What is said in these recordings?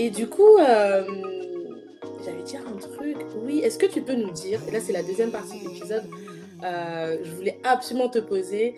Et du coup, euh, j'allais dire un truc. Oui, est-ce que tu peux nous dire, et là c'est la deuxième partie de l'épisode, euh, je voulais absolument te poser.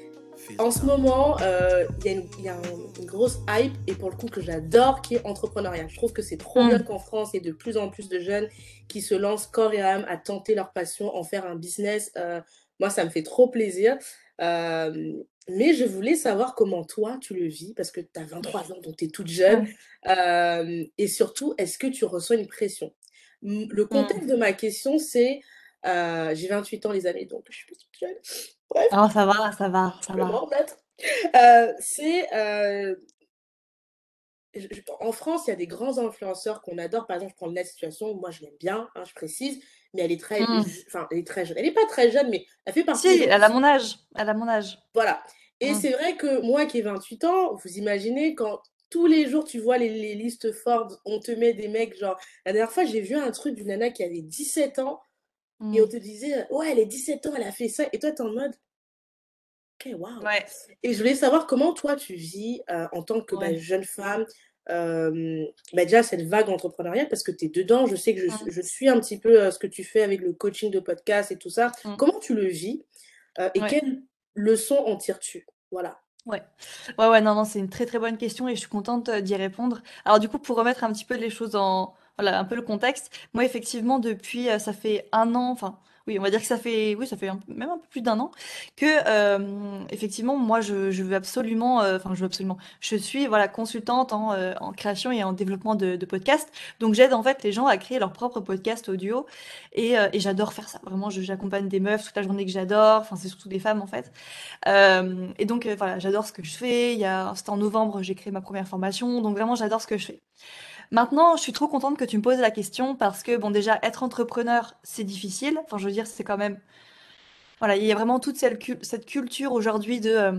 En ce moment, euh, il y a, une, grosse hype, et pour le coup que j'adore, qui est entrepreneuriat. Je trouve que c'est trop Mm. bien qu'en France, il y ait de plus en plus de jeunes qui se lancent corps et âme à tenter leur passion, en faire un business. Euh, moi, ça me fait trop plaisir. Euh, mais je voulais savoir comment toi, tu le vis, parce que tu as 23 ans, donc tu es toute jeune. Euh, et surtout, est-ce que tu reçois une pression? Le Mm. contexte de ma question, c'est, euh, j'ai 28 ans, les amis, donc je suis pas toute jeune. Bref, Oh, ça va, ça va, ça va. Euh, c'est, euh, en France, il y a des grands influenceurs qu'on adore. Par exemple, je prends la situation, moi je l'aime bien, hein, je précise, mais elle est très, Mm. ju- enfin, elle est très jeune. Elle n'est pas très jeune, mais elle fait partie Si, gens elle a mon âge. Elle a mon âge. voilà. Et Mm. c'est vrai que moi qui ai 28 ans, vous imaginez quand tous les jours tu vois les, les listes Forbes, on te met des mecs genre. La dernière fois, j'ai vu un truc d'une nana qui avait 17 ans et on Mm. te disait, ouais, elle est 17 ans, elle a fait ça. Et toi, t'es en mode, ok, waouh. Ouais, Et je voulais savoir comment toi tu vis euh, en tant que bah, jeune femme, euh, bah, déjà cette vague entrepreneuriale parce que tu es dedans. Je sais que je, Mm. je suis un petit peu euh, ce que tu fais avec le coaching de podcast et tout ça. Mm. Comment tu le vis euh, et Ouais. quelles leçons en tires-tu? Voilà. Ouais. Ouais, ouais, non, non, c'est une très très bonne question et je suis contente euh, d'y répondre. Alors du coup, pour remettre un petit peu les choses en, voilà, un peu le contexte, moi effectivement depuis, ça fait un an, enfin, oui, on va dire que ça fait, oui, ça fait même un peu plus d'un an que, euh, effectivement, moi je, veux absolument, euh, enfin, je veux absolument, je suis, voilà, consultante en, euh, création et en développement de, podcasts. Donc j'aide en fait les gens à créer leur propre podcast audio et, j'adore faire ça. Vraiment, j'accompagne des meufs toute la journée que j'adore, enfin, c'est surtout des femmes en fait. Et donc voilà, j'adore ce que je fais. Il y a, c'était en novembre, j'ai créé ma première formation, donc vraiment j'adore ce que je fais. Maintenant, je suis trop contente que tu me poses la question parce que bon, déjà être entrepreneur, c'est difficile. Enfin, je veux dire, c'est quand même, voilà, il y a vraiment toute cette, cul- cette culture aujourd'hui de euh,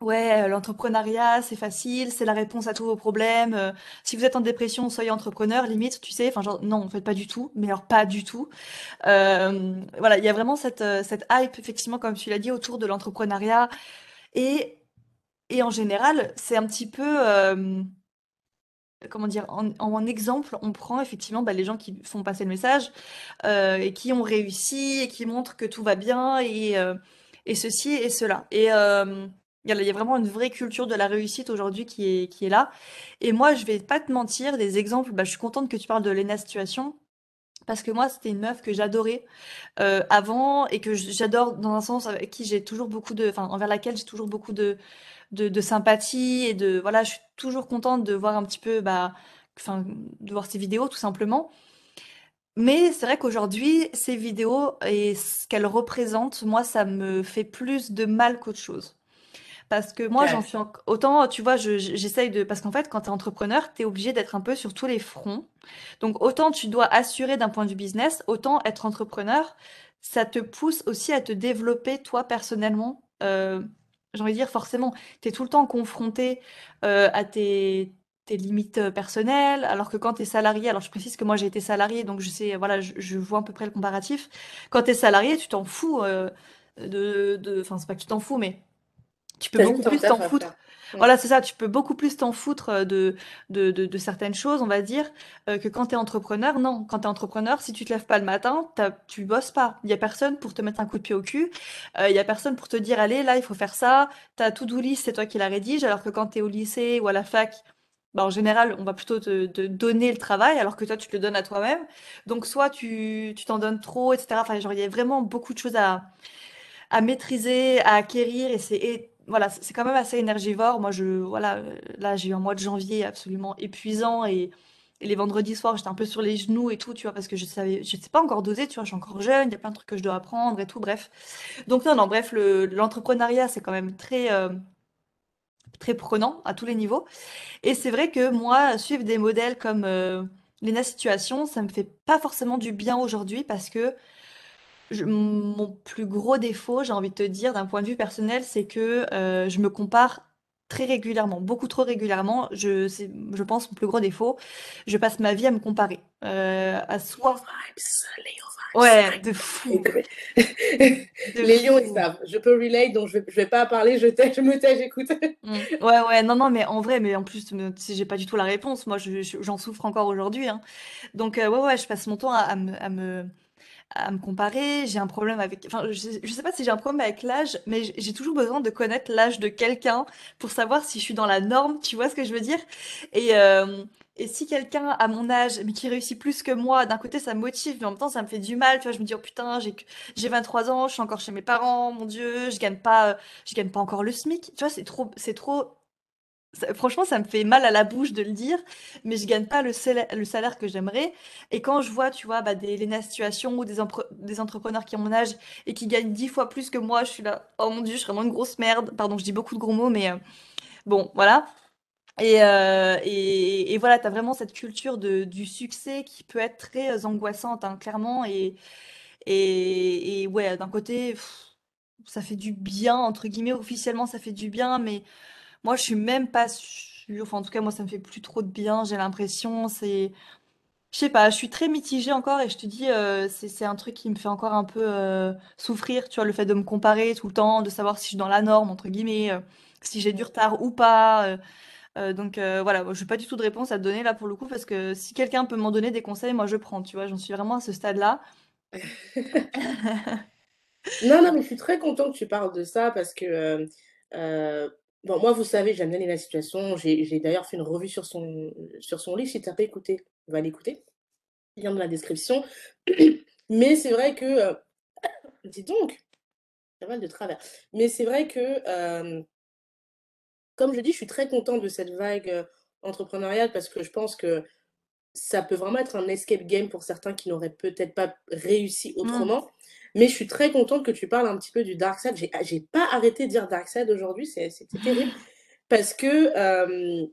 ouais, euh, l'entrepreneuriat, c'est facile, c'est la réponse à tous vos problèmes. euh, si vous êtes en dépression, soyez entrepreneur, limite, tu sais. Enfin, genre non, en fait, pas du tout. Mais alors pas du tout. Voilà, il y a vraiment cette, cette hype, effectivement, comme tu l'as dit, autour de l'entrepreneuriat. Et, et en général, c'est un petit peu, comment dire, en, exemple, on prend effectivement bah, les gens qui font passer le message euh, et qui ont réussi et qui montrent que tout va bien et, euh, ceci et cela. Et euh, il y a, vraiment une vraie culture de la réussite aujourd'hui qui est, qui est là. Et moi, je vais pas te mentir, des exemples, bah, je suis contente que tu parles de Lena Situation. Parce que moi, c'était une meuf que j'adorais euh, avant et que j'adore dans un sens avec qui j'ai toujours beaucoup de, enfin, envers laquelle j'ai toujours beaucoup de, de, sympathie et de, voilà, je suis toujours contente de voir un petit peu, bah, enfin, de voir ses vidéos tout simplement. Mais c'est vrai qu'aujourd'hui, ces vidéos et ce qu'elles représentent, moi, ça me fait plus de mal qu'autre chose. Parce que moi, j'en suis en- autant, tu vois, je- je- j'essaye de. Parce qu'en fait, quand tu es entrepreneur, tu es obligé d'être un peu sur tous les fronts. Donc, autant tu dois assurer d'un point de vue business, autant être entrepreneur, ça te pousse aussi à te développer toi personnellement. Euh, j'ai envie de dire, forcément, tu es tout le temps confronté euh, à tes, tes limites euh, personnelles, alors que quand tu es salarié, alors je précise que moi j'ai été salarié, donc je sais, voilà, je, je vois à peu près le comparatif. Quand tu es salarié, tu t'en fous euh, de. Enfin, c'est pas que tu t'en fous, mais tu peux beaucoup plus t'en foutre. Voilà, c'est ça, tu peux beaucoup plus t'en foutre euh, de, de, de, de certaines choses, on va dire, euh, que quand tu es entrepreneur. Non, quand tu es entrepreneur, si tu te lèves pas le matin, tu bosses pas. Il y a personne pour te mettre un coup de pied au cul. Euh, Il y a personne pour te dire, allez, là, il faut faire ça. Ta to-do list, c'est toi qui la rédige, alors que quand tu es au lycée ou à la fac, bah, en général, on va plutôt te, te donner le travail, alors que toi, tu te le donnes à toi-même. Donc, soit tu tu t'en donnes trop, etc. Enfin, genre, il y a vraiment beaucoup de choses à à maîtriser, à acquérir et c'est voilà, c'est quand même assez énergivore. Moi, je voilà, euh, là, j'ai eu un mois de janvier absolument épuisant et, les vendredis soirs, j'étais un peu sur les genoux et tout, tu vois, parce que je savais, je sais pas encore doser, tu vois, je suis encore jeune, il y a plein de trucs que je dois apprendre et tout, bref. Donc non, non, bref, le l'entrepreneuriat, c'est quand même très euh, très prenant à tous les niveaux. Et c'est vrai que moi, suivre des modèles comme euh, Lena Situation, ça me fait pas forcément du bien aujourd'hui parce que je- mon plus gros défaut, j'ai envie de te dire, d'un point de vue personnel, c'est que euh, je me compare très régulièrement, beaucoup trop régulièrement. Je, c'est, je pense, mon plus gros défaut. Je passe ma vie à me comparer. Euh, à soi. Ouais, de fou. De Les lions, ils savent. Je peux relate, donc je vais, je vais pas parler, je, tais, je me tais, j'écoute. Mm. Ouais, ouais, non, non, mais en vrai, mais en plus, sais, j'ai pas du tout la réponse. Moi, je- je- j'en souffre encore aujourd'hui. hein. Donc, euh, ouais, ouais, je passe mon temps à, à me, à me, à me comparer. J'ai un problème avec. Enfin, je, sais pas si j'ai un problème avec l'âge, mais j'ai toujours besoin de connaître l'âge de quelqu'un pour savoir si je suis dans la norme. Tu vois ce que je veux dire? Et, et si quelqu'un à mon âge, mais qui réussit plus que moi, d'un côté, ça me motive, mais en même temps, ça me fait du mal. Tu vois, je me dis, oh putain, j'ai que- j'ai 23 ans, je suis encore chez mes parents, mon Dieu, je gagne pas, je gagne pas encore le SMIC. Tu vois, c'est trop, c'est trop. Franchement, ça me fait mal à la bouche de le dire, mais je gagne pas le salaire, le salaire que j'aimerais. Et quand je vois, tu vois, bah, des Lena Situation ou des, des entrepreneurs qui ont mon âge et qui gagnent dix fois plus que moi, je suis là, oh mon Dieu, je suis vraiment une grosse merde. Pardon, je dis beaucoup de gros mots, mais euh, bon, voilà. Et, euh, et, voilà, tu as vraiment cette culture de, du succès qui peut être très euh, angoissante, hein, clairement. Et, et, ouais, d'un côté, ça fait du bien, entre guillemets, officiellement, ça fait du bien, mais moi, je suis même pas sûre. Enfin, en tout cas, moi, ça me fait plus trop de bien, j'ai l'impression. C'est. Je sais pas, je suis très mitigée encore et je te dis, euh, c'est, un truc qui me fait encore un peu euh, souffrir, tu vois, le fait de me comparer tout le temps, de savoir si je suis dans la norme, entre guillemets, euh, si j'ai du retard ou pas. donc voilà, je n'ai pas du tout de réponse à te donner là pour le coup, parce que si quelqu'un peut m'en donner des conseils, moi je prends, tu vois, j'en suis vraiment à ce stade-là. Non, non, mais je suis très contente que tu parles de ça parce que, bon, moi, vous savez, j'aime bien la situation. J'ai d'ailleurs fait une revue sur son, sur son livre. Si tu n'as pas écouté, va l'écouter. Lien dans la description. Mais c'est vrai que, euh, dis donc, pas mal de travers. Mais c'est vrai que, euh, comme je dis, je suis très contente de cette vague euh, entrepreneuriale parce que je pense que ça peut vraiment être un escape game pour certains qui n'auraient peut-être pas réussi Mm. autrement. Mais je suis très contente que tu parles un petit peu du dark side. J'ai j'ai pas arrêté de dire dark side aujourd'hui, c'est- c'était terrible. Parce que euh,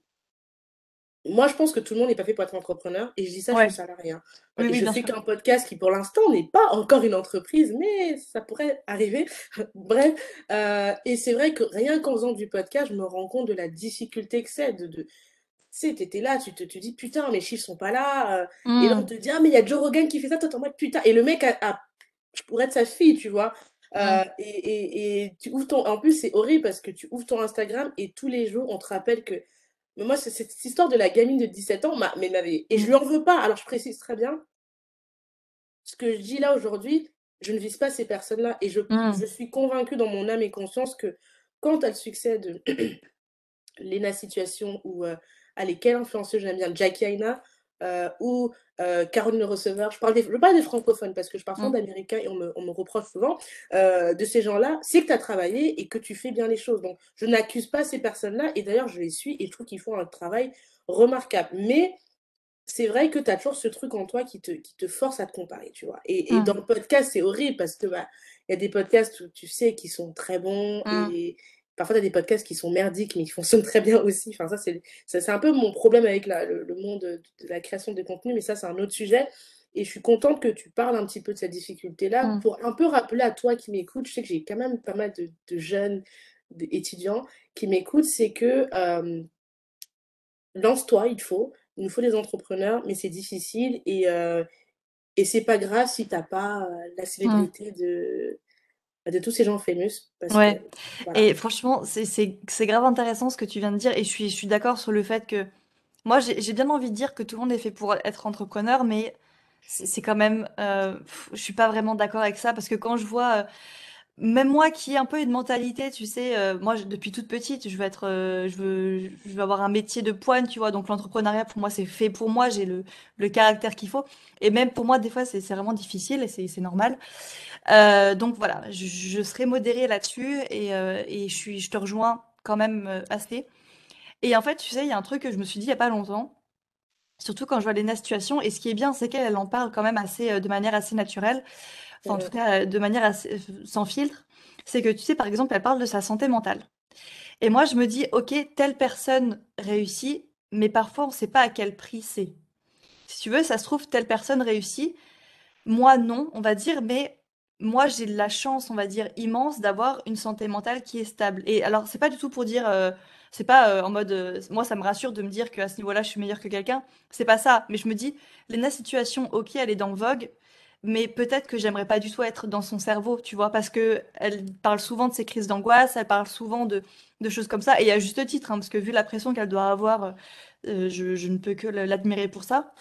moi, je pense que tout le monde n'est pas fait pour être entrepreneur. Et je dis ça, je suis Ouais, salariée. hein. oui, oui, je sûr. qu'un podcast qui, pour l'instant, n'est pas encore une entreprise, mais ça pourrait arriver. Bref, euh, et c'est vrai que rien qu'en faisant du podcast, je me rends compte de la difficulté que c'est de, de, tu sais, t'étais là, tu te tu dis, putain, mes chiffres sont pas là. et là, on Mm. te dit, ah, mais il y a Joe Rogan qui fait ça, toi, t'es en mode, putain. Et le mec a, a- je pourrais être sa fille, tu vois. Euh, et, et, et tu ouvres ton... En plus, c'est horrible parce que tu ouvres ton Instagram et tous les jours, on te rappelle que. Mais moi, c'est cette histoire de la gamine de 17 ans, m'a- mais m'avait. Et je Mm. lui en veux pas. Alors, je précise très bien, ce que je dis là aujourd'hui, je ne vise pas ces personnes-là. Et je, je Mm. suis convaincue dans mon âme et conscience que quand elles succèdent Lena Situation ou euh, allez, quelle influenceuse j'aime bien, Jackie Aina euh, ou euh, Caroline Le Receveur. Je parle des, je parle des francophones parce que je parle souvent Mm. d'américains et on me, on me reproche souvent euh, de ces gens-là. C'est que tu as travaillé et que tu fais bien les choses. Donc, je n'accuse pas ces personnes-là et d'ailleurs, je les suis et je trouve qu'ils font un travail remarquable. Mais c'est vrai que tu as toujours ce truc en toi qui te, qui te force à te comparer, tu vois. Et, et dans Mm. le podcast, c'est horrible parce que bah, il y a des podcasts où tu sais qui sont très bons Mm. et parfois tu as des podcasts qui sont merdiques mais qui fonctionnent très bien aussi. Enfin, ça, c'est un peu mon problème avec la- le, le monde de, la création de contenu, mais ça, c'est un autre sujet. Et je suis contente que tu parles un petit peu de cette difficulté-là Mm. pour un peu rappeler à toi qui m'écoute, je sais que j'ai quand même pas mal de, de jeunes étudiants qui m'écoutent, c'est que euh, lance-toi, il faut. Il nous faut des entrepreneurs, mais c'est difficile et, euh, et c'est pas grave si t'as pas euh, la Mm. célébrité de, de tous ces gens famous parce que Ouais. voilà. Et franchement, c'est grave intéressant ce que tu viens de dire. Et je suis, je suis d'accord sur le fait que moi, j'ai bien envie de dire que tout le monde est fait pour être entrepreneur, mais c'est quand même. euh, je suis pas vraiment d'accord avec ça parce que quand je vois. euh, même moi qui ai un peu une mentalité, tu sais, euh, moi depuis toute petite, je veux être, euh, je veux, je veux avoir un métier de poigne, tu vois. Donc l'entrepreneuriat pour moi c'est fait pour moi, j'ai le, le caractère qu'il faut. Et même pour moi des fois c'est c'est vraiment difficile et c'est c'est normal. Euh, donc voilà, je, je serai modérée là-dessus et, euh, et je suis, je te rejoins quand même euh, assez. Et en fait, tu sais, il y a un truc que je me suis dit il y a pas longtemps, surtout quand je vois Lena Situation. Et ce qui est bien, c'est qu'elle elle en parle quand même assez, euh, de manière assez naturelle, en tout cas de manière euh, sans filtre. C'est que tu sais, par exemple, elle parle de sa santé mentale. Et moi, je me dis, ok, telle personne réussit, mais parfois on ne sait pas à quel prix c'est. Si tu veux, ça se trouve, telle personne réussit, moi, non, on va dire, mais moi, j'ai la chance, on va dire, immense d'avoir une santé mentale qui est stable. Et alors, c'est pas du tout pour dire, euh, C'est pas euh, en mode, euh, moi ça me rassure de me dire qu'à ce niveau-là je suis meilleure que quelqu'un. C'est pas ça. Mais je me dis, Lena situation, ok, elle est dans Vogue, mais peut-être que j'aimerais pas du tout être dans son cerveau, tu vois, parce que elle parle souvent de ses crises d'angoisse, elle parle souvent de, de choses comme ça, et à juste titre, hein, parce que vu la pression qu'elle doit avoir, euh, je, je ne peux que l'admirer pour ça.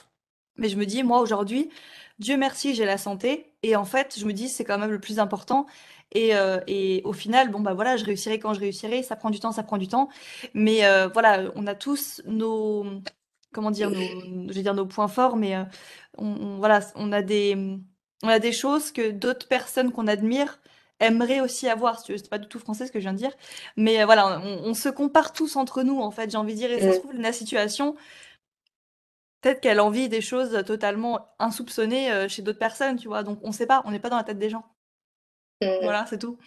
Mais je me dis, moi aujourd'hui, Dieu merci, j'ai la santé. Et en fait, je me dis, c'est quand même le plus important. Et, euh, et, au final, bon, bah voilà, je réussirai quand je réussirai. Ça prend du temps, ça prend du temps. Mais euh, voilà, on a tous nos. Comment dire, nos, je vais dire nos points forts, mais euh, on, voilà, on a des, on a des choses que d'autres personnes qu'on admire aimeraient aussi avoir. C'est pas du tout français ce que je viens de dire. Mais voilà, on, on, se compare tous entre nous, en fait, j'ai envie de dire. Et ça se trouve, la situation, peut-être qu'elle envie des choses totalement insoupçonnées euh, chez d'autres personnes, tu vois. Donc on ne sait pas, on n'est pas dans la tête des gens. Mmh. Voilà, c'est tout.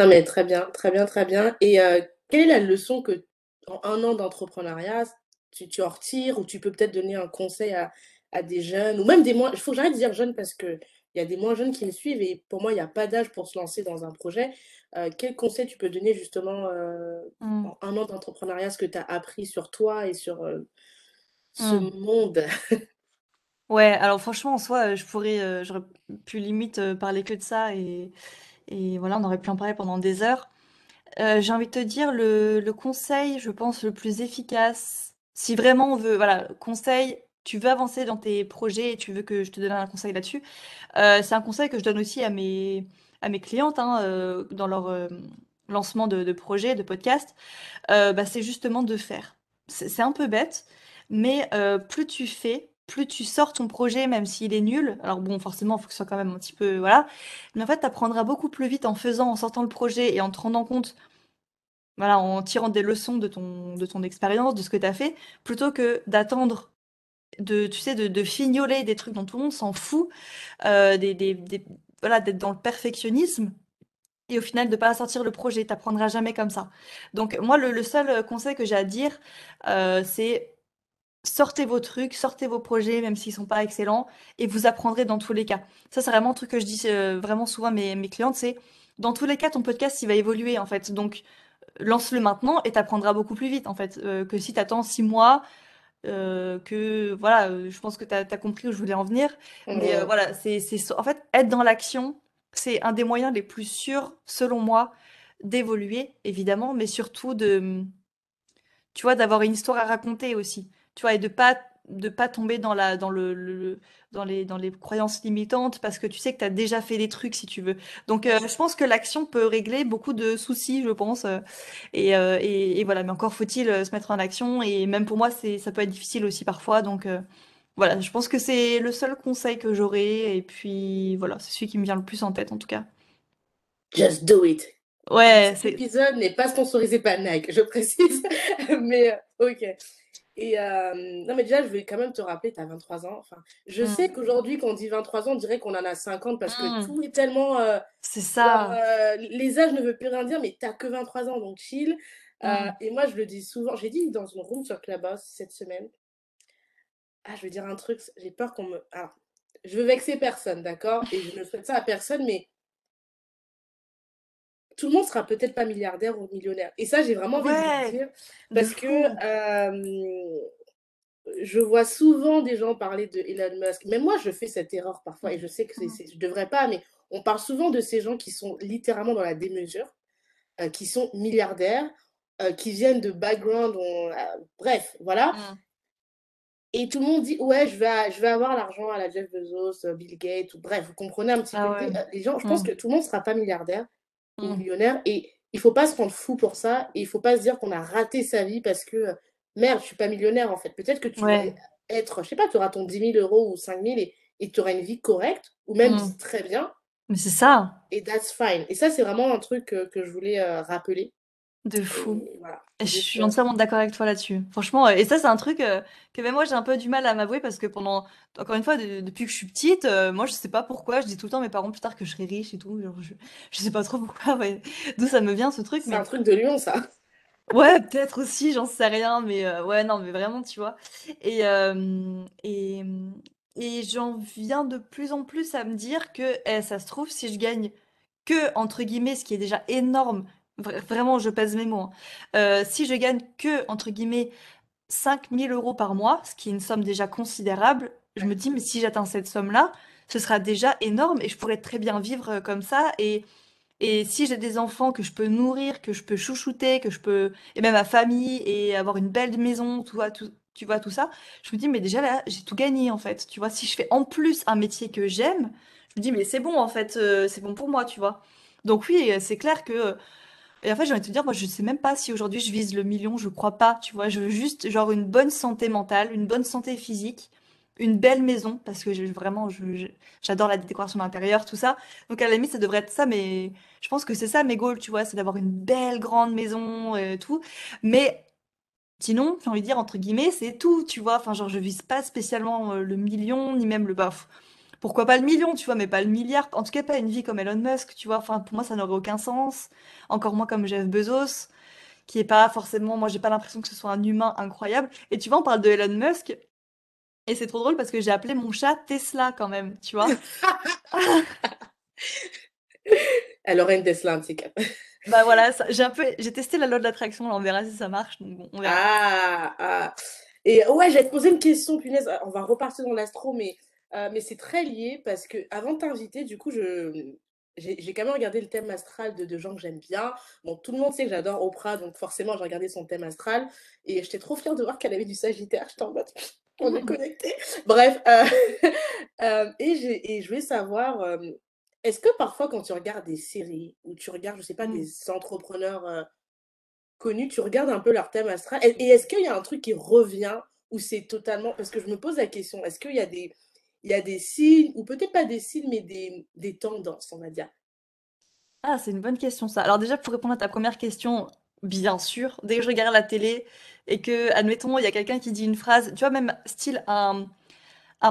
Non mais très bien, très bien, très bien. Et euh, quelle est la leçon que, en un an d'entrepreneuriat, tu, tu en retires ou tu peux peut-être donner un conseil à, à, des jeunes ou même des moins. Il faut que j'arrête de dire jeunes parce que il y a des moins jeunes qui me suivent et pour moi, il n'y a pas d'âge pour se lancer dans un projet. Euh, quel conseil tu peux donner justement mmh. en un an d'entrepreneuriat, ce que tu as appris sur toi et sur ce mmh. monde? Ouais, alors franchement, en soi, je pourrais, j'aurais pu limite parler que de ça et, et voilà, on aurait pu en parler pendant des heures. j'ai envie de te dire, le, le, conseil, je pense, le plus efficace, si vraiment on veut, voilà, conseil, tu veux avancer dans tes projets et tu veux que je te donne un conseil là-dessus, c'est un conseil que je donne aussi à mes, à mes clientes hein, dans leur lancement de, de projet, de podcast, bah, c'est justement de faire. C'est un peu bête, mais euh, plus tu fais, plus tu sors ton projet, même s'il est nul. Alors bon, forcément, il faut que ce soit quand même un petit peu... Voilà. Mais en fait, tu apprendras beaucoup plus vite en faisant, en sortant le projet et en te rendant compte, voilà, en tirant des leçons de ton, de ton expérience, de ce que tu as fait, plutôt que d'attendre de, tu sais, de, de, fignoler des trucs dont tout le monde s'en fout, euh, des, des, voilà, d'être dans le perfectionnisme et au final de pas sortir le projet. T'apprendras jamais comme ça. Donc moi, le, seul conseil que j'ai à dire, euh, c'est sortez vos trucs, sortez vos projets, même s'ils sont pas excellents, et vous apprendrez dans tous les cas. Ça, c'est vraiment un truc que je dis euh, vraiment souvent à mes, mes clientes, c'est dans tous les cas, ton podcast, il va évoluer, en fait. Donc, lance-le maintenant et t'apprendras beaucoup plus vite, en fait, euh, que si t'attends six mois, euh, que, voilà, je pense que t'as as compris où je voulais en venir. Mais voilà, c'est, en fait, être dans l'action, c'est un des moyens les plus sûrs, selon moi, d'évoluer, évidemment, mais surtout de, tu vois, d'avoir une histoire à raconter aussi tu vois, et de pas de pas tomber dans la dans le, dans les dans les croyances limitantes parce que tu sais que tu as déjà fait des trucs si tu veux. Donc euh, je pense que l'action peut régler beaucoup de soucis, je pense. Euh, et, euh, et, et, voilà, mais encore faut-il se mettre en action et même pour moi c'est ça peut être difficile aussi parfois donc voilà, je pense que c'est le seul conseil que j'aurai et puis voilà, c'est celui qui me vient le plus en tête en tout cas. Just do it. Ouais, cet épisode n'est pas sponsorisé par Nike, je précise. mais OK. Et euh, non, mais déjà, je vais quand même te rappeler, tu as 23 ans. Enfin, je sais mmh. qu'aujourd'hui, quand on dit 23 ans, on dirait qu'on en a 50 parce que mmh. tout est tellement. Euh, c'est ça. Euh, les âges ne veulent plus rien dire, mais tu que 23 ans, donc chill. Mmh. et moi, je le dis souvent. J'ai dit dans une room sur Clubhouse cette semaine. Ah, je vais dire un truc, j'ai peur qu'on me. Alors, je veux vexer personne, d'accord? Et je ne souhaite ça à personne, mais tout le monde sera peut-être pas milliardaire ou millionnaire. Et ça, j'ai vraiment envie de le dire. Parce que euh, je vois souvent des gens parler de Elon Musk. Même moi, je fais cette erreur parfois et je sais que je ne devrais pas, mais on parle souvent de ces gens qui sont littéralement dans la démesure, euh, qui sont milliardaires, euh, qui viennent de background, bref, voilà. Mmh. Et tout le monde dit, ouais, je vais, je vais avoir l'argent à la Jeff Bezos, Bill Gates, ou bref, vous comprenez un petit ah peu. Les gens, je pense mmh. que tout le monde ne sera pas milliardaire, Mmh. millionnaire. Et il faut pas se rendre fou pour ça. Et il faut pas se dire qu'on a raté sa vie parce que merde, je suis pas millionnaire en fait. Peut-être que tu vas être, je sais pas, tu auras ton 10 000 euros ou 5 000 et, et tu auras une vie correcte ou même mmh. très bien. Mais c'est ça. Et that's fine. Et ça, c'est vraiment un truc que, que je voulais euh, rappeler. De fou. je suis entièrement d'accord avec toi là-dessus. Franchement, et ça, c'est un truc euh, que même moi, j'ai un peu du mal à m'avouer parce que pendant, encore une fois, depuis que je suis petite, euh, moi, je sais pas pourquoi, je dis tout le temps à mes parents plus tard que je serai riche et tout. je, je sais pas trop pourquoi, d'où ça me vient ce truc. C'est un truc de Lyon, ça. Ouais, peut-être aussi, j'en sais rien, mais euh, ouais, non, mais vraiment, tu vois. Et, et, et j'en viens de plus en plus à me dire que, eh, ça se trouve, si je gagne que, entre guillemets, ce qui est déjà énorme, vraiment, je pèse mes mots. Hein. Euh, si je gagne que, entre guillemets, 5000 euros par mois, ce qui est une somme déjà considérable, je me dis, mais si j'atteins cette somme-là, ce sera déjà énorme et je pourrais très bien vivre euh, comme ça. Et, et si j'ai des enfants que je peux nourrir, que je peux chouchouter, que je peux, et même ma famille, et avoir une belle maison, tu vois, tout, tu vois, tout ça, je me dis, mais déjà là, j'ai tout gagné en fait. Tu vois, si je fais en plus un métier que j'aime, je me dis, mais c'est bon en fait, euh, c'est bon pour moi, tu vois. Donc oui, c'est clair que et en fait, j'ai envie de te dire, moi, je sais même pas si aujourd'hui je vise le million, je crois pas, tu vois. Je veux juste, genre, une bonne santé mentale, une bonne santé physique, une belle maison, parce que je, vraiment, j'adore la décoration d'intérieur, tout ça. Donc, à la limite, ça devrait être ça, mais je pense que c'est ça mes goals, tu vois, c'est d'avoir une belle grande maison et tout. Mais sinon, j'ai envie de dire, entre guillemets, c'est tout, tu vois. Enfin, genre, je vise pas spécialement euh, le million, ni même le baf pourquoi pas le million, tu vois, mais pas le milliard. En tout cas, pas une vie comme Elon Musk, tu vois. Enfin, pour moi, ça n'aurait aucun sens. Encore moins comme Jeff Bezos, qui est pas forcément. Moi, j'ai pas l'impression que ce soit un humain incroyable. Et tu vois, on parle de Elon Musk. Et c'est trop drôle parce que j'ai appelé mon chat Tesla quand même, tu vois. Elle aurait une Tesla, petit Bah voilà, j'ai un peu, j'ai testé la loi de l'attraction, on verra si ça marche. Donc bon, on verra. Ah, ah. Et ouais, j'allais te poser une question, punaise. On va repartir dans l'astro, mais euh, mais c'est très lié parce que avant de t'inviter, du coup, je, j'ai quand même regardé le thème astral de, de gens que j'aime bien. Bon, tout le monde sait que j'adore Oprah, donc forcément, j'ai regardé son thème astral. Et j'étais trop fière de voir qu'elle avait du Sagittaire. J'étais en mode, on est connectés. Bref, euh, euh, et, et je voulais savoir, est-ce que parfois, quand tu regardes des séries ou tu regardes, je sais pas, des mmh. entrepreneurs connus, tu regardes un peu leur thème astral? Et, et est-ce qu'il y a un truc qui revient ou c'est totalement. Parce que je me pose la question, est-ce qu'il y a des il y a des signes, ou peut-être pas des signes, mais des, tendances, on va dire. Ah, c'est une bonne question ça. Alors déjà, pour répondre à ta première question, bien sûr, dès que je regarde la télé et que, admettons, il y a quelqu'un qui dit une phrase, tu vois, même style un,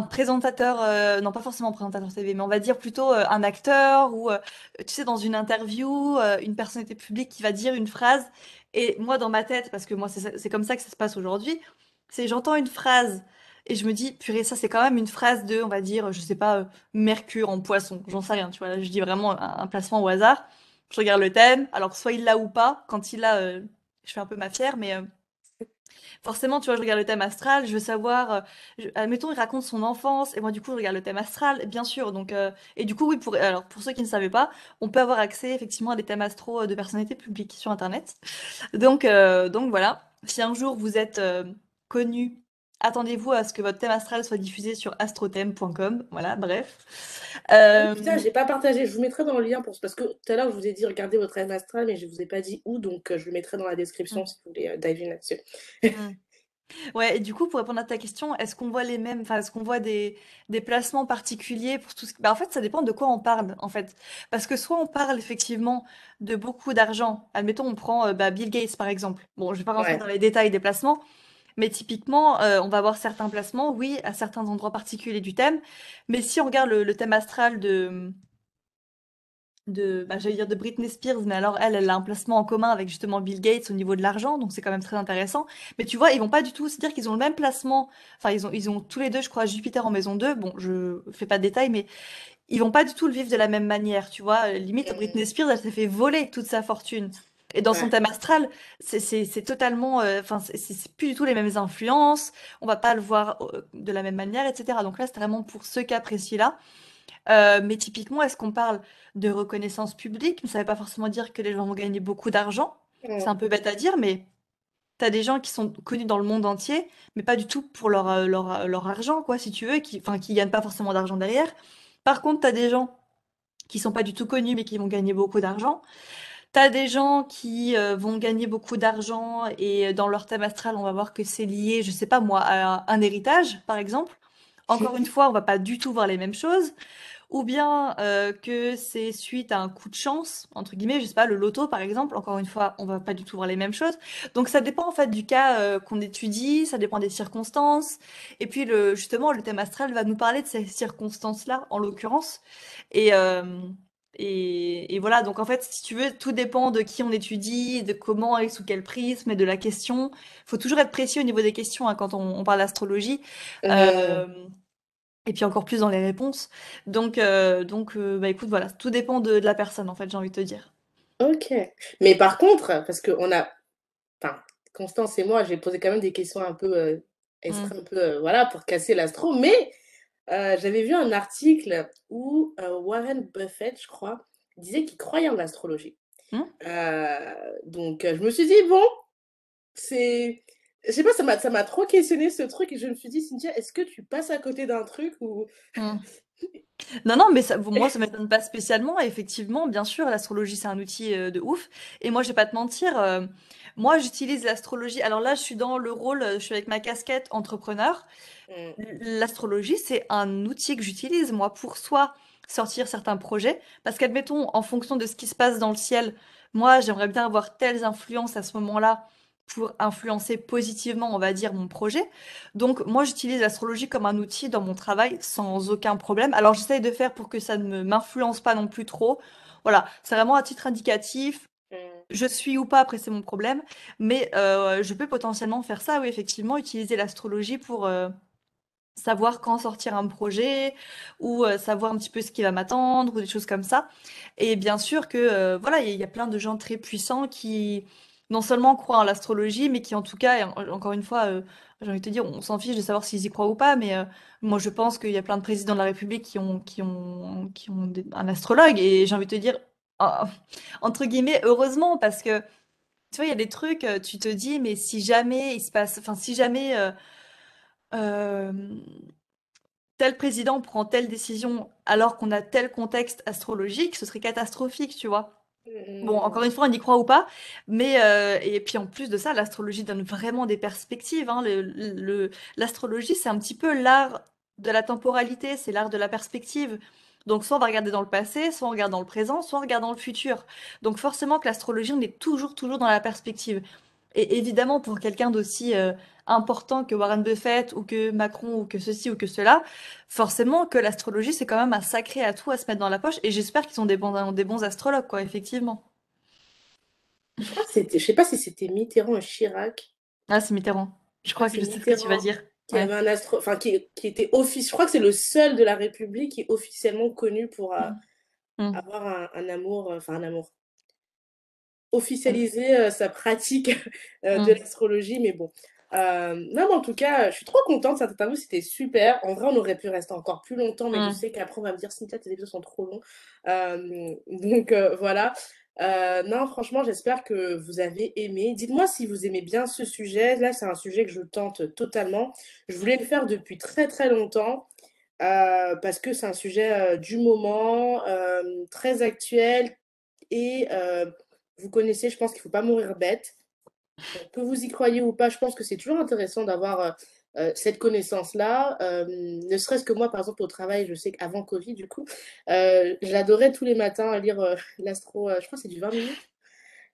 présentateur, euh, non pas forcément présentateur TV, mais on va dire plutôt euh, un acteur ou, euh, tu sais, dans une interview, une personnalité publique qui va dire une phrase, et moi dans ma tête, parce que moi c'est comme ça que ça se passe aujourd'hui, c'est j'entends une phrase et je me dis, purée, ça c'est quand même une phrase de, on va dire, je sais pas, euh, Mercure en poisson, j'en sais rien, tu vois, là je dis vraiment un, placement au hasard. Je regarde le thème, alors soit il l'a ou pas, quand il l'a, euh, je fais un peu ma fière, mais euh, forcément, tu vois, je regarde le thème astral, je veux savoir, admettons, il raconte son enfance, et moi du coup je regarde le thème astral, bien sûr, donc, et du coup, oui, pour, alors pour ceux qui ne savaient pas, on peut avoir accès effectivement à des thèmes astro de personnalités publiques sur Internet. Donc, donc voilà, si un jour vous êtes connu Attendez-vous à ce que votre thème astral soit diffusé sur astrothème.com. Voilà, bref. Euh... Putain, j'ai pas partagé. Je vous mettrai dans le lien pour... parce que tout à l'heure, je vous ai dit regardez votre thème astral, mais je vous ai pas dit où, donc euh, je le mettrai dans la description mm. si vous voulez euh, dive in là-dessus. Mm. Ouais, et du coup, pour répondre à ta question, est-ce qu'on voit les mêmes, enfin, est-ce qu'on voit des, des placements particuliers pour tout ce bah, en fait, ça dépend de quoi on parle, en fait. Parce que soit on parle effectivement de beaucoup d'argent, admettons, on prend euh, bah, Bill Gates par exemple. Bon, je vais pas rentrer dans les détails des placements, mais typiquement, euh, on va avoir certains placements, oui, à certains endroits particuliers du thème. Mais si on regarde le, thème astral de, de bah, j'allais dire de Britney Spears, mais alors elle, elle a un placement en commun avec justement Bill Gates au niveau de l'argent, donc c'est quand même très intéressant. Mais tu vois, ils vont pas du tout, c'est-à-dire qu'ils ont le même placement, enfin ils ont, ils ont tous les deux, je crois, Jupiter en maison 2, bon, je fais pas de détails, mais ils vont pas du tout le vivre de la même manière, tu vois. Limite, Britney Spears, elle s'est fait voler toute sa fortune. Et dans son thème astral, c'est totalement, euh, enfin, c'est plus du tout les mêmes influences. On va pas le voir euh, de la même manière, etc. Donc là, c'est vraiment pour ce cas précis-là. Euh, mais typiquement, est-ce qu'on parle de reconnaissance publique? Ça ne veut pas forcément dire que les gens vont gagner beaucoup d'argent. C'est un peu bête à dire, mais tu as des gens qui sont connus dans le monde entier, mais pas du tout pour leur, leur, leur argent, quoi, si tu veux, qui, enfin, qui gagnent pas forcément d'argent derrière. Par contre, tu as des gens qui sont pas du tout connus, mais qui vont gagner beaucoup d'argent. T'as des gens qui euh, vont gagner beaucoup d'argent et dans leur thème astral, on va voir que c'est lié, je sais pas moi, à un héritage, par exemple. Encore une fois, on va pas du tout voir les mêmes choses. Ou bien euh, que c'est suite à un coup de chance, entre guillemets, je sais pas, le loto par exemple, encore une fois, on va pas du tout voir les mêmes choses. Donc ça dépend en fait du cas euh, qu'on étudie, ça dépend des circonstances. Et puis justement, le thème astral va nous parler de ces circonstances-là, en l'occurrence. Et, et, voilà, donc en fait, si tu veux, tout dépend de qui on étudie, de comment et sous quel prisme et de la question. Il faut toujours être précis au niveau des questions hein, quand on, parle d'astrologie. Euh, et puis encore plus dans les réponses. Donc, euh, donc euh, bah, écoute, voilà, tout dépend de, la personne, en fait, j'ai envie de te dire. OK. Mais par contre, parce qu'on a enfin, Constance et moi, j'ai posé quand même des questions un peu, Mmh. un peu, voilà, pour casser l'astro, mais heu, j'avais vu un article où, heu, Warren Buffett, je crois, disait qu'il croyait en l'astrologie. Mmh. Heu, donc je me suis dit: «Bon, c'est» je sais pas, ça m'a ça m'a trop questionné ce truc et je me suis dit: «Cynthia, est-ce que tu passes à côté d'un truc ou» Mmh. Non, non, mais ça, moi, ça m'étonne pas spécialement. Et effectivement, bien sûr, l'astrologie, c'est un outil euh, de ouf. Et moi, je vais pas te mentir, euh, moi, j'utilise l'astrologie. Alors là, je suis dans le rôle, euh, je suis avec ma casquette entrepreneur. Mmh, L'astrologie, c'est un outil que j'utilise, moi, pour soit sortir certains projets, parce qu'admettons, en fonction de ce qui se passe dans le ciel, moi, j'aimerais bien avoir telles influences à ce moment-là pour influencer positivement, on va dire, mon projet. Donc, moi, j'utilise l'astrologie comme un outil dans mon travail sans aucun problème. Alors, j'essaye de faire pour que ça ne m'influence pas non plus trop. Voilà, c'est vraiment à titre indicatif. Je suis ou pas, après, c'est mon problème. Mais euh, je peux potentiellement faire ça, oui, effectivement, utiliser l'astrologie pour... euh, savoir quand sortir un projet ou euh, savoir un petit peu ce qui va m'attendre ou des choses comme ça. Et bien sûr que voilà, il y, a il y a plein de gens très puissants qui non seulement croient en l'astrologie, mais qui en tout cas, encore une fois, euh, j'ai envie de te dire, on s'en fiche de savoir s'ils y croient ou pas, mais euh, moi je pense qu'il y a plein de présidents de la République qui ont qui ont qui ont un astrologue et j'ai envie de te dire entre guillemets heureusement parce que tu vois, il y a des trucs, euh, tu te dis, mais si jamais il se passe, enfin si jamais tel président prend telle décision alors qu'on a tel contexte astrologique, ce serait catastrophique, tu vois. Bon, Mmh encore une fois, on y croit ou pas, mais euh, et puis en plus de ça, l'astrologie donne vraiment des perspectives. hein. Le, le- l'astrologie, c'est un petit peu l'art de la temporalité, c'est l'art de la perspective. Donc, soit on va regarder dans le passé, soit on regarde dans le présent, soit on regarde dans le futur. Donc, forcément que l'astrologie, on est toujours, toujours dans la perspective. Et évidemment, pour quelqu'un d'aussi euh, important que Warren Buffett ou que Macron ou que ceci ou que cela, forcément que l'astrologie, c'est quand même un sacré atout à se mettre dans la poche. Et j'espère qu'ils sont des bons, des bons astrologues, quoi, effectivement. Je je sais pas si c'était Mitterrand ou Chirac. Ah, c'est Mitterrand. Je crois que je sais ce que tu vas dire. qui Ouais. avait un astro enfin qui qui était office je crois que c'est le seul de la République qui est officiellement connu pour, heu, Mm, mm, avoir un un amour, heu, enfin un amour, mm, officialiser, heu, sa pratique, de l'astrologie mais bon. Hem, non mais en tout cas, je suis trop contente, cette interview, c'était super. En vrai, on aurait pu rester encore plus longtemps, mais je mm. sais qu'après on va me dire: «Cynthia, tes épisodes sont trop longs». Hem, donc heu, voilà. Non, franchement, j'espère que vous avez aimé. Dites-moi si vous aimez bien ce sujet. Là, c'est un sujet que je tente totalement. Je voulais le faire depuis très, très longtemps, parce que c'est un sujet, du moment, très actuel et vous connaissez, je pense qu'il faut pas mourir bête. Que vous y croyez ou pas, je pense que c'est toujours intéressant d'avoir, heu heu, cette connaissance-là. Hem, ne serait-ce que moi, par exemple, au travail, je sais qu'avant covid, du coup, heu, j'adorais tous les matins lire, heu, l'astro, heu, je crois que c'est du 20 minutes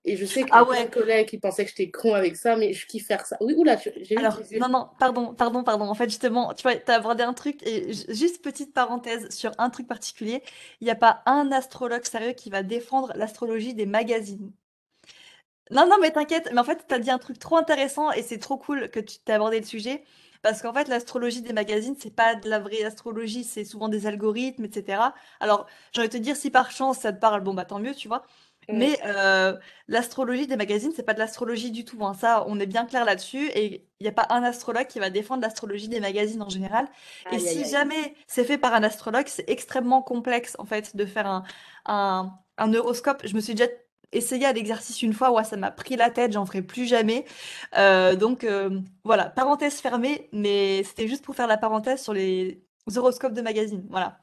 et je sais y Ah ouais. collègues qui pensaient que j'étais con avec ça, mais je kiffe faire ça. Oui, tu j'ai Alors, yeux. non, non, pardon, pardon, pardon. En fait, justement, tu vois, t'as abordé un truc et ju- juste petite parenthèse sur un truc particulier. Il n'y a pas un astrologue sérieux qui va défendre l'astrologie des magazines. Non, non, mais t'inquiète, mais en fait, t'as dit un truc trop intéressant et c'est trop cool que tu t'aies abordé le sujet. Parce qu'en fait, l'astrologie des magazines, c'est pas de la vraie astrologie, c'est souvent des algorithmes, etc. Alors, j'ai envie de te dire, si par chance ça te parle, bon, bah tant mieux, tu vois. Mmh. Mais euh, l'astrologie des magazines, c'est pas de l'astrologie du tout. hein. Ça, on est bien clair là-dessus. Et il n'y a pas un astrologue qui va défendre l'astrologie des magazines en général. Et Aïe, si aïe. jamais c'est fait par un astrologue, c'est extrêmement complexe, en fait, de faire un, un, un horoscope. Je me suis déjà essayé à l'exercice une fois, ouais, ça m'a pris la tête, j'en ferai plus jamais. Euh, donc euh, voilà, parenthèse fermée, mais c'était juste pour faire la parenthèse sur les horoscopes de magazine. Voilà.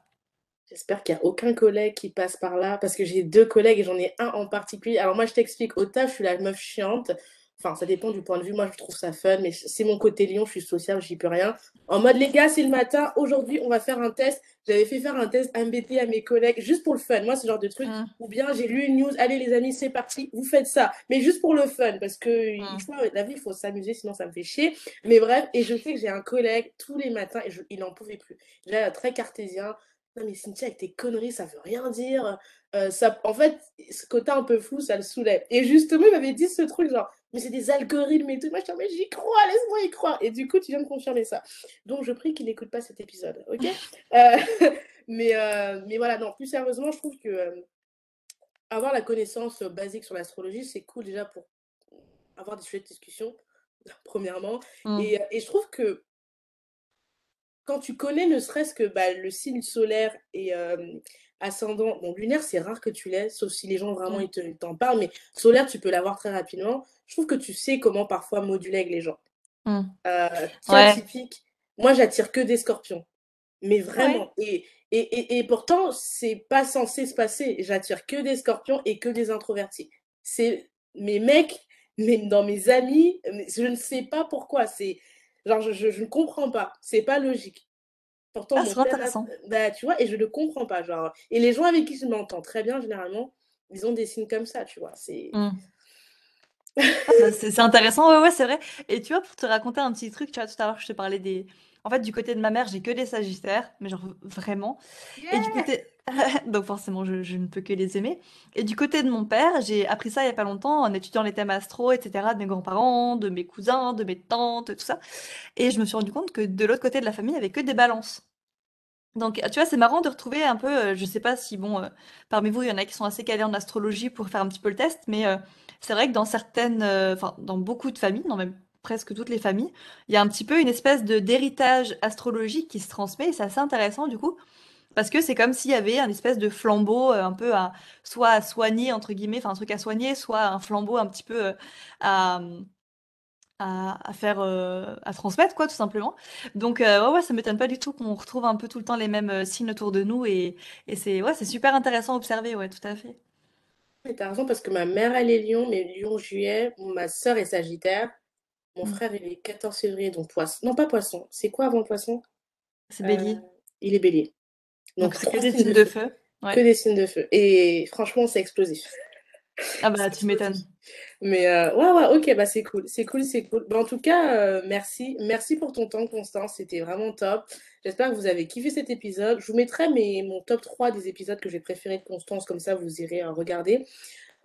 J'espère qu'il y a aucun collègue qui passe par là, parce que j'ai 2 collègues et j'en ai un en particulier. Alors moi, je t'explique, au taf, je suis la meuf chiante. Enfin, ça dépend du point de vue. Moi, je trouve ça fun, mais c'est mon côté lion, je suis sociable, j'y peux rien. En mode, les gars, c'est le matin, aujourd'hui, on va faire un test. J'avais fait faire un test MBT à mes collègues, juste pour le fun. Moi, ce genre de truc. Mm, Ou bien, j'ai lu une news, allez les amis, c'est parti, vous faites ça. Mais juste pour le fun, parce que mm, faut, la vie, il faut s'amuser, sinon ça me fait chier. Mais bref, et je sais que j'ai un collègue tous les matins, et je, il n'en pouvait plus. Déjà, très cartésien. Non mais Cynthia, avec tes conneries, ça veut rien dire. Heu, ça en fait, ce côté un peu flou, ça le saoulait et justement, il m'avait dit ce truc genre: «Mais c'est des algorithmes et tout». Moi, j'étais en mode: «J'y crois, laisse-moi y croire» et du coup, tu viens de confirmer ça. Donc je prie qu'il n'écoute pas cet épisode, OK? Heu, mais heu, mais voilà, non, plus sérieusement, je trouve que, hem, avoir la connaissance basique sur l'astrologie, c'est cool déjà pour avoir des sujets de discussion, premièrement. Mmh. Et, et je trouve que quand tu connais ne serait-ce que bah, le signe solaire et ascendant, bon, lunaire, c'est rare que tu l'aies, sauf si les gens vraiment Mmh. ils t'en parlent, mais solaire, tu peux l'avoir très rapidement. Je trouve que tu sais comment parfois moduler avec les gens. Mmh. Euh, Ouais. typique, moi j'attire que des scorpions, mais Ouais. vraiment. Et, et, et, et pourtant, c'est pas censé se passer. J'attire que des scorpions et que des introvertis. C'est mes mecs, mais dans mes amis, je ne sais pas pourquoi. C'est genre, je, je, je ne comprends pas. C'est pas logique. Pourtant, Ah, mon ast- intéressant. bah, tu vois, et je ne comprends pas. Genre, et les gens avec qui je m'entends très bien, généralement, ils ont des signes comme ça, tu vois. C'est. Mmh. Ah, bah, c'est c'est intéressant, ouais, ouais, c'est vrai. Et tu vois, pour te raconter un petit truc, tu vois, tout à l'heure, je te parlais des. En fait, du côté de ma mère, j'ai que des Sagittaires, mais genre vraiment. Et du côté. Donc, forcément, je, je ne peux que les aimer. Et du côté de mon père, j'ai appris ça il y a pas longtemps en étudiant les thèmes astro, etc., de mes grands-parents, de mes cousins, de mes tantes, tout ça. Et je me suis rendu compte que de l'autre côté de la famille, il n'y avait que des balances. Donc, tu vois, c'est marrant de retrouver un peu, euh, je sais pas si, bon, euh, parmi vous, il y en a qui sont assez calés en astrologie pour faire un petit peu le test, mais euh, c'est vrai que dans certaines, euh, enfin, dans beaucoup de familles, dans même presque toutes les familles, il y a un petit peu une espèce de d'héritage astrologique qui se transmet, et c'est assez intéressant du coup, parce que c'est comme s'il y avait un espèce de flambeau euh, un peu à, soit à soigner, entre guillemets, enfin un truc à soigner, soit un flambeau un petit peu euh, à, à, faire, euh, à transmettre, quoi, tout simplement. Donc, ouais, ouais, ça m'étonne pas du tout qu'on retrouve un peu tout le temps les mêmes signes autour de nous et, et c'est, ouais, c'est super intéressant à observer, ouais, tout à fait. Mais t'as raison parce que ma mère, elle est Lion, mais Lion juillet, ma sœur est Sagittaire, mon Mm. frère, il est 14 février, donc poisson. Non, pas poisson. C'est quoi avant le poisson? C'est Euh, Bélier. il est bélier. Donc, Donc, c'est que des signes de feu? Que des signes de feu. Et franchement, c'est explosif. Ah bah, tu m'étonnes. Mais euh, ouais, ouais, ok, bah c'est cool. C'est cool, c'est cool. Bah, en tout cas, euh, merci. Merci pour ton temps, Constance. C'était vraiment top. J'espère que vous avez kiffé cet épisode. Je vous mettrai mes, mon top 3 des épisodes que j'ai préférés de Constance, comme ça vous irez euh, regarder.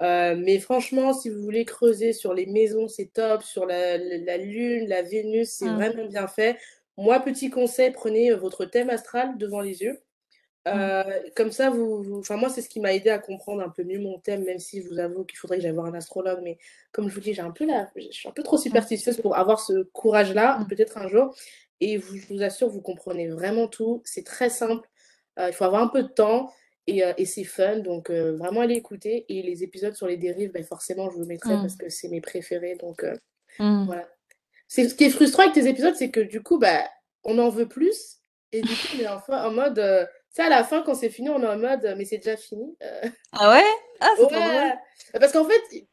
Euh, mais franchement, si vous voulez creuser sur les maisons, c'est top. Sur la, la- la Lune, la Vénus, c'est Mm, vraiment bien fait. Moi, petit conseil, prenez euh, votre thème astral devant les yeux. Euh, comme ça, vous, vous- enfin, moi, c'est ce qui m'a aidé à comprendre un peu mieux mon thème, même si je vous avoue qu'il faudrait que j'aille voir un astrologue. Mais comme je vous dis, j'ai un peu la... je suis un peu trop mm, superstitieuse pour avoir ce courage-là, mm, peut-être un jour. Et vous- je vous assure, vous comprenez vraiment tout. C'est très simple. Euh, il faut avoir un peu de temps et, euh, et c'est fun. Donc, euh, vraiment, allez écouter. Et les épisodes sur les dérives, ben, forcément, je vous mettrai parce mm, que c'est mes préférés. Donc, euh, mm. voilà. C'est ce qui est frustrant avec tes épisodes, c'est que du coup, bah, on en veut plus. Et du coup, on est enfin en mode. tu sais, à la fin, quand c'est fini, on est en mode, mais c'est déjà fini. Ah ouais? Ah, c'est ouais! Parce qu'en fait,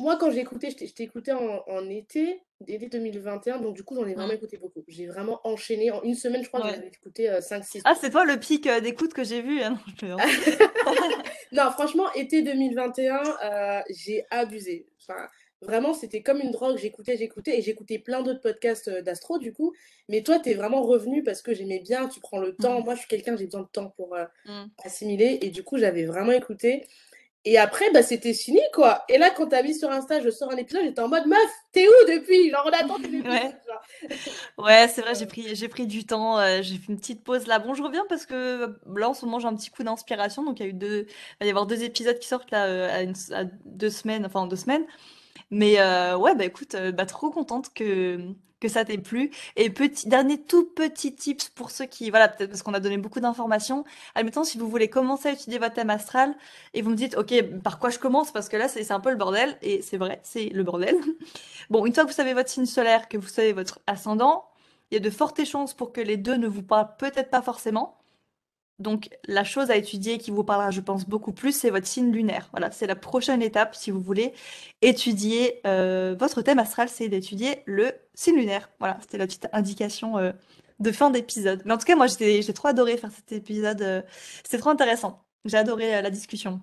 moi, quand j'ai écouté, je t'ai écouté en, en été, été 2021, donc du coup, j'en ai vraiment écouté beaucoup. J'ai vraiment enchaîné. En une semaine, je crois que j'en Ouais. ai écouté 5-6. Ah, c'est toi le pic euh, d'écoute que j'ai vu. Ah non, je. Non, franchement, été 2021, euh, j'ai abusé. Enfin, vraiment, c'était comme une drogue. J'écoutais, j'écoutais, et j'écoutais plein d'autres podcasts euh, d'astro, du coup. Mais toi, t'es vraiment revenu parce que j'aimais bien, tu prends le temps. Mm, Moi, je suis quelqu'un, j'ai besoin de temps pour euh, mm. assimiler. Et du coup, j'avais vraiment écouté. Et après, bah, c'était fini, quoi. Et là, quand t'as mis sur Insta, je sors un épisode, j'étais en mode, meuf, t'es où depuis? Genre, on attend Ouais. Ouais, c'est vrai, j'ai pris, j'ai pris du temps, euh, j'ai fait une petite pause là. Bon, je reviens parce que euh, là, en ce moment, j'ai un petit coup d'inspiration. Donc, il y a eu deux, il va y avoir deux épisodes qui sortent là euh, à, une- à deux semaines, enfin en deux semaines. Mais euh, ouais, bah écoute, euh, bah, trop contente que, que ça t'ait plu. Et petit, dernier tout petit tips pour ceux qui, voilà, peut-être parce qu'on a donné beaucoup d'informations. Admettons, si vous voulez commencer à étudier votre thème astral et vous me dites, ok, par quoi je commence? Parce que là, c'est c'est un peu le bordel. Et c'est vrai, c'est le bordel. Bon, une fois que vous savez votre signe solaire, que vous savez votre ascendant, il y a de fortes chances pour que les deux ne vous parlent peut-être pas forcément. Donc, la chose à étudier qui vous parlera, je pense, beaucoup plus, c'est votre signe lunaire. Voilà, c'est la prochaine étape si vous voulez étudier euh, votre thème astral, c'est d'étudier le signe lunaire. Voilà, c'était la petite indication euh, de fin d'épisode. Mais en tout cas, moi, j'ai trop adoré faire cet épisode. euh, C'était trop intéressant. J'ai adoré euh, la discussion.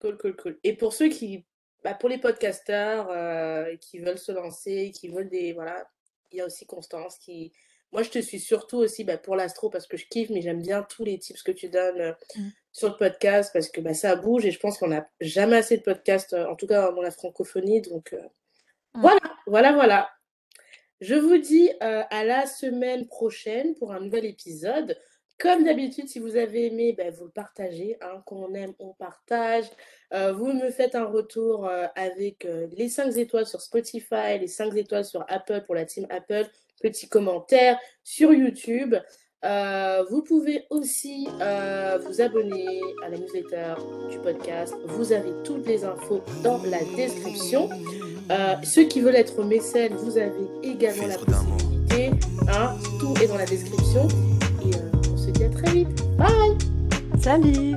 Cool, cool, cool. Et pour ceux qui, bah, pour les podcasteurs qui veulent se lancer, qui veulent des, voilà, il y a aussi Constance qui, moi je te suis surtout aussi bah, pour l'astro parce que je kiffe, mais j'aime bien tous les tips que tu donnes euh, Mm. sur le podcast parce que bah, ça bouge et je pense qu'on n'a jamais assez de podcasts, euh, en tout cas dans la francophonie. Donc euh, Mm. voilà, voilà, voilà. Je vous dis à la semaine prochaine pour un nouvel épisode. Comme d'habitude, si vous avez aimé, ben, vous le partagez. Hein. Quand on aime, on partage. Euh, vous me faites un retour euh, avec euh, les 5 étoiles sur Spotify, les 5 étoiles sur Apple pour la team Apple, petit commentaire sur YouTube. vous pouvez aussi vous abonner à la newsletter du podcast. Vous avez toutes les infos dans la description. ceux qui veulent être mécènes, vous avez également la possibilité. Hein. tout est dans la description. Et on se dit à très vite. Bye Salut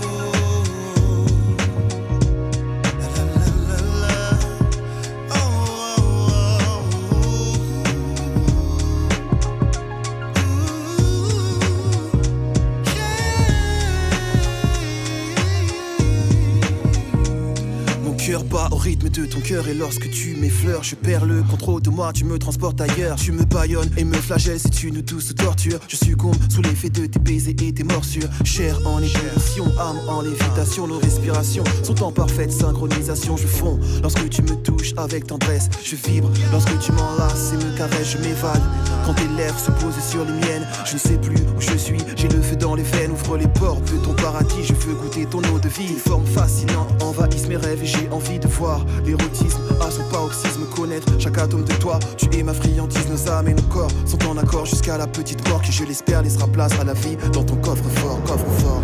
De ton cœur et lorsque tu m'effleures, je perds le contrôle de moi, tu me transportes ailleurs. Tu me baillonnes et me flagelles, c'est une douce torture. Je succombe sous l'effet de tes baisers et tes morsures. Chair en ébullition, âme en lévitation, nos respirations sont en parfaite synchronisation. Je fonds lorsque tu me touches avec tendresse, je vibre lorsque tu m'enlaces et me caresses, je m'évade. Quand tes lèvres se posent sur les miennes, je ne sais plus où je suis, j'ai le feu dans les veines, ouvre les portes de ton paradis, je veux goûter ton eau de vie. Forme fascinante envahissent mes rêves et j'ai envie de voir l'érotisme à son paroxysme. Connaître chaque atome de toi tu es ma friandise. Nos âmes et nos corps sont en accord jusqu'à la petite mort qui je l'espère laissera place à la vie dans ton coffre fort coffre fort